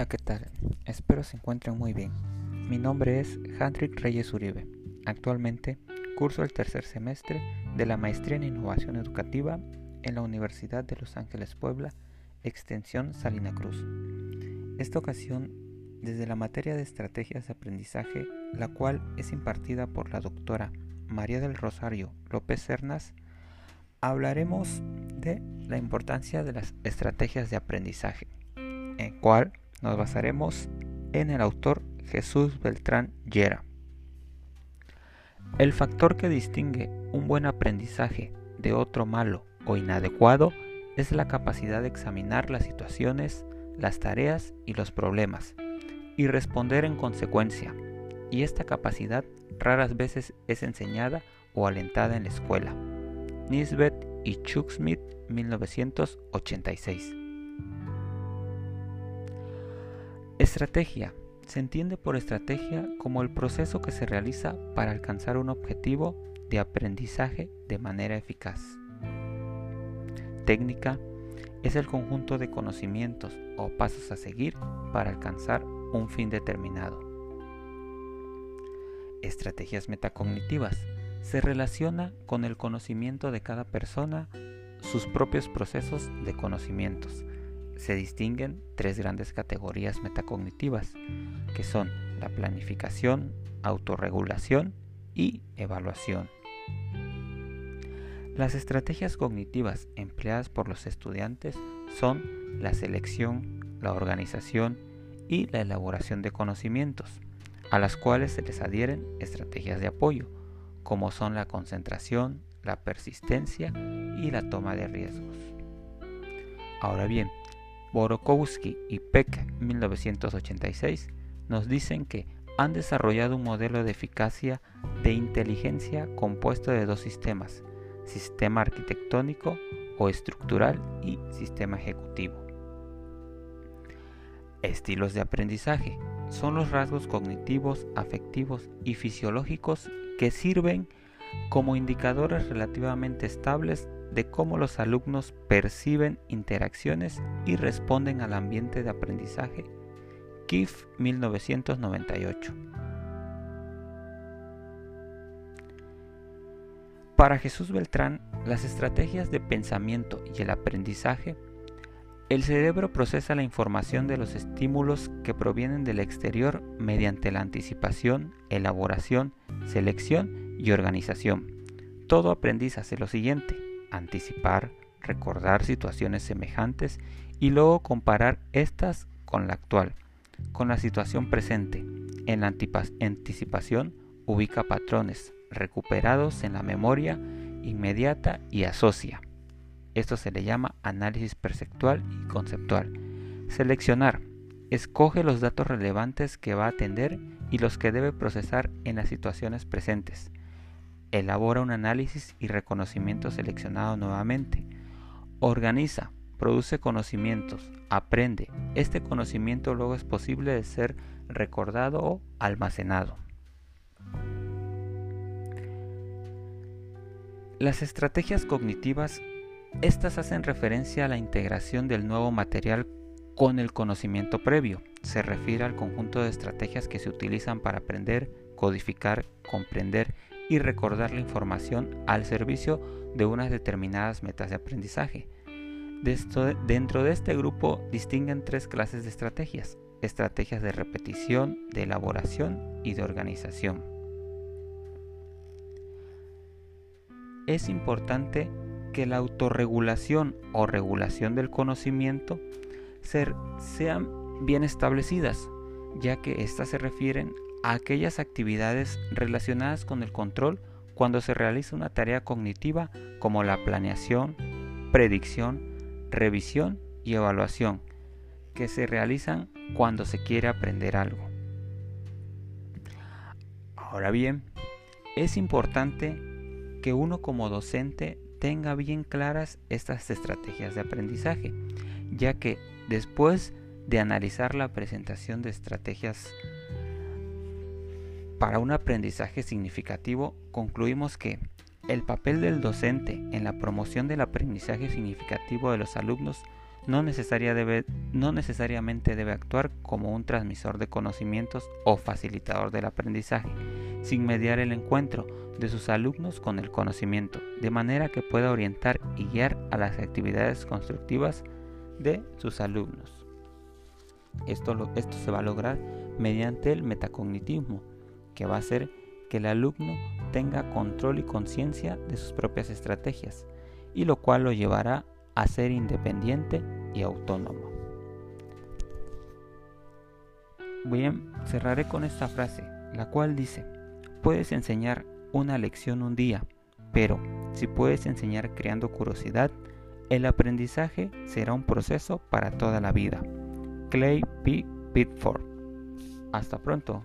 Hola, ¿qué tal? Espero se encuentren muy bien. Mi nombre es Hendrik Reyes Uribe. Actualmente curso el tercer semestre de la Maestría en Innovación Educativa en la Universidad de Los Ángeles Puebla, Extensión Salina Cruz. Esta ocasión, desde la materia de estrategias de aprendizaje, la cual es impartida por la doctora María del Rosario López Cernas, hablaremos de la importancia de las estrategias de aprendizaje, en cual nos basaremos en el autor Jesús Beltrán Llera. El factor que distingue un buen aprendizaje de otro malo o inadecuado es la capacidad de examinar las situaciones, las tareas y los problemas y responder en consecuencia. Y esta capacidad raras veces es enseñada o alentada en la escuela. Nisbet y Chuck Smith 1986 Estrategia. Se entiende por estrategia como el proceso que se realiza para alcanzar un objetivo de aprendizaje de manera eficaz. Técnica es el conjunto de conocimientos o pasos a seguir para alcanzar un fin determinado. Estrategias metacognitivas se relaciona con el conocimiento de cada persona, sus propios procesos de conocimientos, se distinguen tres grandes categorías metacognitivas, que son la planificación, autorregulación y evaluación. Las estrategias cognitivas empleadas por los estudiantes son la selección, la organización y la elaboración de conocimientos, a las cuales se les adhieren estrategias de apoyo, como son la concentración, la persistencia y la toma de riesgos. Ahora bien, Borokowski y Peck 1986 nos dicen que han desarrollado un modelo de eficacia de inteligencia compuesto de dos sistemas, sistema arquitectónico o estructural y sistema ejecutivo. Estilos de aprendizaje son los rasgos cognitivos, afectivos y fisiológicos que sirven como indicadores relativamente estables de cómo los alumnos perciben interacciones y responden al ambiente de aprendizaje. KIF 1998. Para Jesús Beltrán, las estrategias de pensamiento y el aprendizaje, el cerebro procesa la información de los estímulos que provienen del exterior mediante la anticipación, elaboración, selección y organización. Todo aprendiz hace lo siguiente anticipar, recordar situaciones semejantes y luego comparar estas con la actual, con la situación presente. En la anticipación ubica patrones recuperados en la memoria inmediata y asocia. Esto se le llama análisis perceptual y conceptual. Seleccionar. Escoge los datos relevantes que va a atender y los que debe procesar en las situaciones presentes elabora un análisis y reconocimiento seleccionado nuevamente, organiza, produce conocimientos, aprende. Este conocimiento luego es posible de ser recordado o almacenado. Las estrategias cognitivas, estas hacen referencia a la integración del nuevo material con el conocimiento previo. Se refiere al conjunto de estrategias que se utilizan para aprender, codificar, comprender y recordar la información al servicio de unas determinadas metas de aprendizaje. dentro de este grupo distinguen tres clases de estrategias. Estrategias de repetición, de elaboración y de organización. Es importante que la autorregulación o regulación del conocimiento sean bien establecidas, ya que éstas se refieren a aquellas actividades relacionadas con el control cuando se realiza una tarea cognitiva como la planeación, predicción, revisión y evaluación, que se realizan cuando se quiere aprender algo. Ahora bien, es importante que uno como docente tenga bien claras estas estrategias de aprendizaje, ya que después de analizar la presentación de estrategias para un aprendizaje significativo, concluimos que el papel del docente en la promoción del aprendizaje significativo de los alumnos no, necesariamente debe actuar como un transmisor de conocimientos o facilitador del aprendizaje, sin mediar el encuentro de sus alumnos con el conocimiento, de manera que pueda orientar y guiar a las actividades constructivas de sus alumnos. Esto se va a lograr mediante el metacognitismo, que va a hacer que el alumno tenga control y conciencia de sus propias estrategias, y lo cual lo llevará a ser independiente y autónomo. Bien, cerraré con esta frase, la cual dice, puedes enseñar una lección un día, pero si puedes enseñar creando curiosidad, el aprendizaje será un proceso para toda la vida. Clay P. Pitford. Hasta pronto.